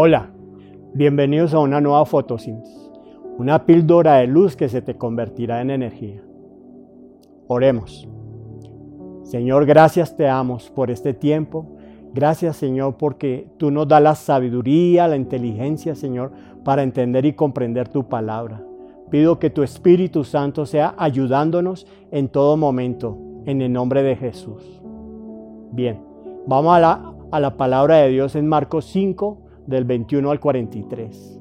Hola, bienvenidos a una nueva fotosíntesis, una píldora de luz que se te convertirá en energía. Oremos. Señor, gracias te damos por este tiempo. Gracias, Señor, porque tú nos das la sabiduría, la inteligencia, Señor, para entender y comprender tu palabra. Pido que tu Espíritu Santo sea ayudándonos en todo momento, en el nombre de Jesús. Bien, vamos a la, a la palabra de Dios en Marcos 5, del 21 al 43.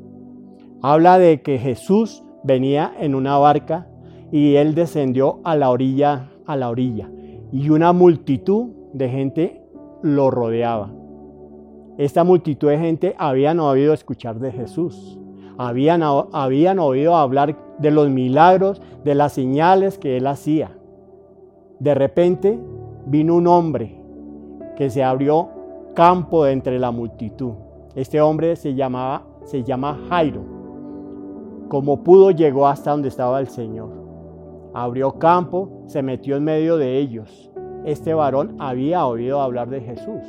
Habla de que Jesús venía en una barca y él descendió a la orilla, a la orilla, y una multitud de gente lo rodeaba. Esta multitud de gente habían oído escuchar de Jesús, habían, habían oído hablar de los milagros, de las señales que él hacía. De repente vino un hombre que se abrió campo de entre la multitud este hombre se, llamaba, se llama Jairo. Como pudo llegó hasta donde estaba el Señor. Abrió campo, se metió en medio de ellos. Este varón había oído hablar de Jesús,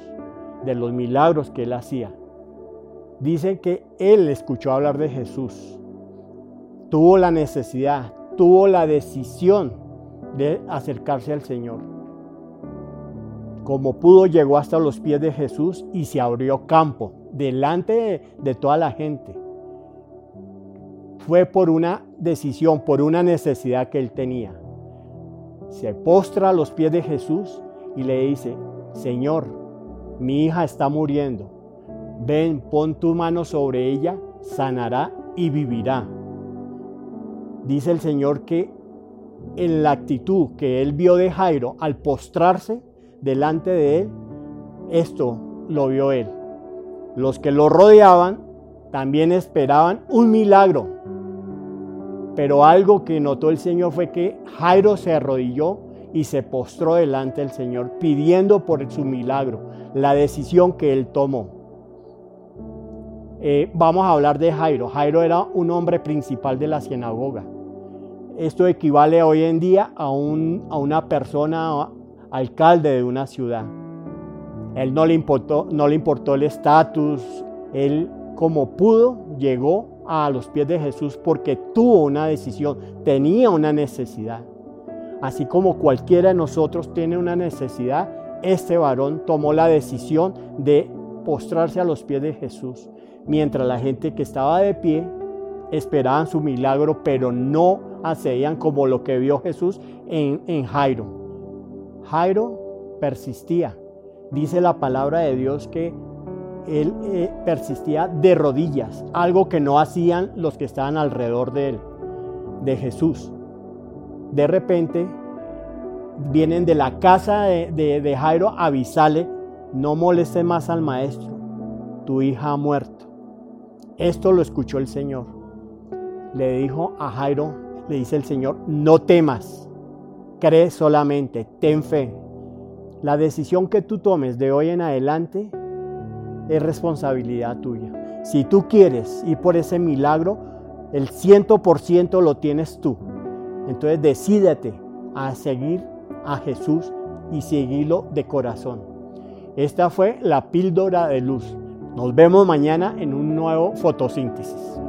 de los milagros que él hacía. Dicen que él escuchó hablar de Jesús. Tuvo la necesidad, tuvo la decisión de acercarse al Señor. Como pudo llegó hasta los pies de Jesús y se abrió campo delante de, toda la gente. Fue por una decisión, por una necesidad que él tenía. Se postra a los pies de Jesús y le dice, Señor, mi hija está muriendo. Ven, pon tu mano sobre ella, sanará y vivirá. Dice el Señor que en la actitud que él vio de Jairo al postrarse delante de él, esto lo vio él. Los que lo rodeaban también esperaban un milagro. Pero algo que notó el Señor fue que Jairo se arrodilló y se postró delante del Señor pidiendo por su milagro, la decisión que él tomó. Eh, vamos a hablar de Jairo. Jairo era un hombre principal de la sinagoga. Esto equivale hoy en día a, un, a una persona, alcalde de una ciudad. Él no le importó, no le importó el estatus, él como pudo llegó a los pies de Jesús porque tuvo una decisión, tenía una necesidad. Así como cualquiera de nosotros tiene una necesidad, este varón tomó la decisión de postrarse a los pies de Jesús, mientras la gente que estaba de pie esperaban su milagro, pero no hacían como lo que vio Jesús en, en Jairo. Jairo persistía, dice la palabra de Dios que él eh, persistía de rodillas, algo que no hacían los que estaban alrededor de él, de Jesús. De repente vienen de la casa de, de Jairo a avisarle, no moleste más al maestro, tu hija ha muerto. Esto lo escuchó el Señor. Le dijo a Jairo, le dice el Señor, no temas, cree solamente, ten fe, la decisión que tú tomes de hoy en adelante es responsabilidad tuya. Si tú quieres ir por ese milagro, el ciento por ciento lo tienes tú. Entonces decídete a seguir a Jesús y seguirlo de corazón. Esta fue la píldora de luz. Nos vemos mañana en un nuevo fotosíntesis.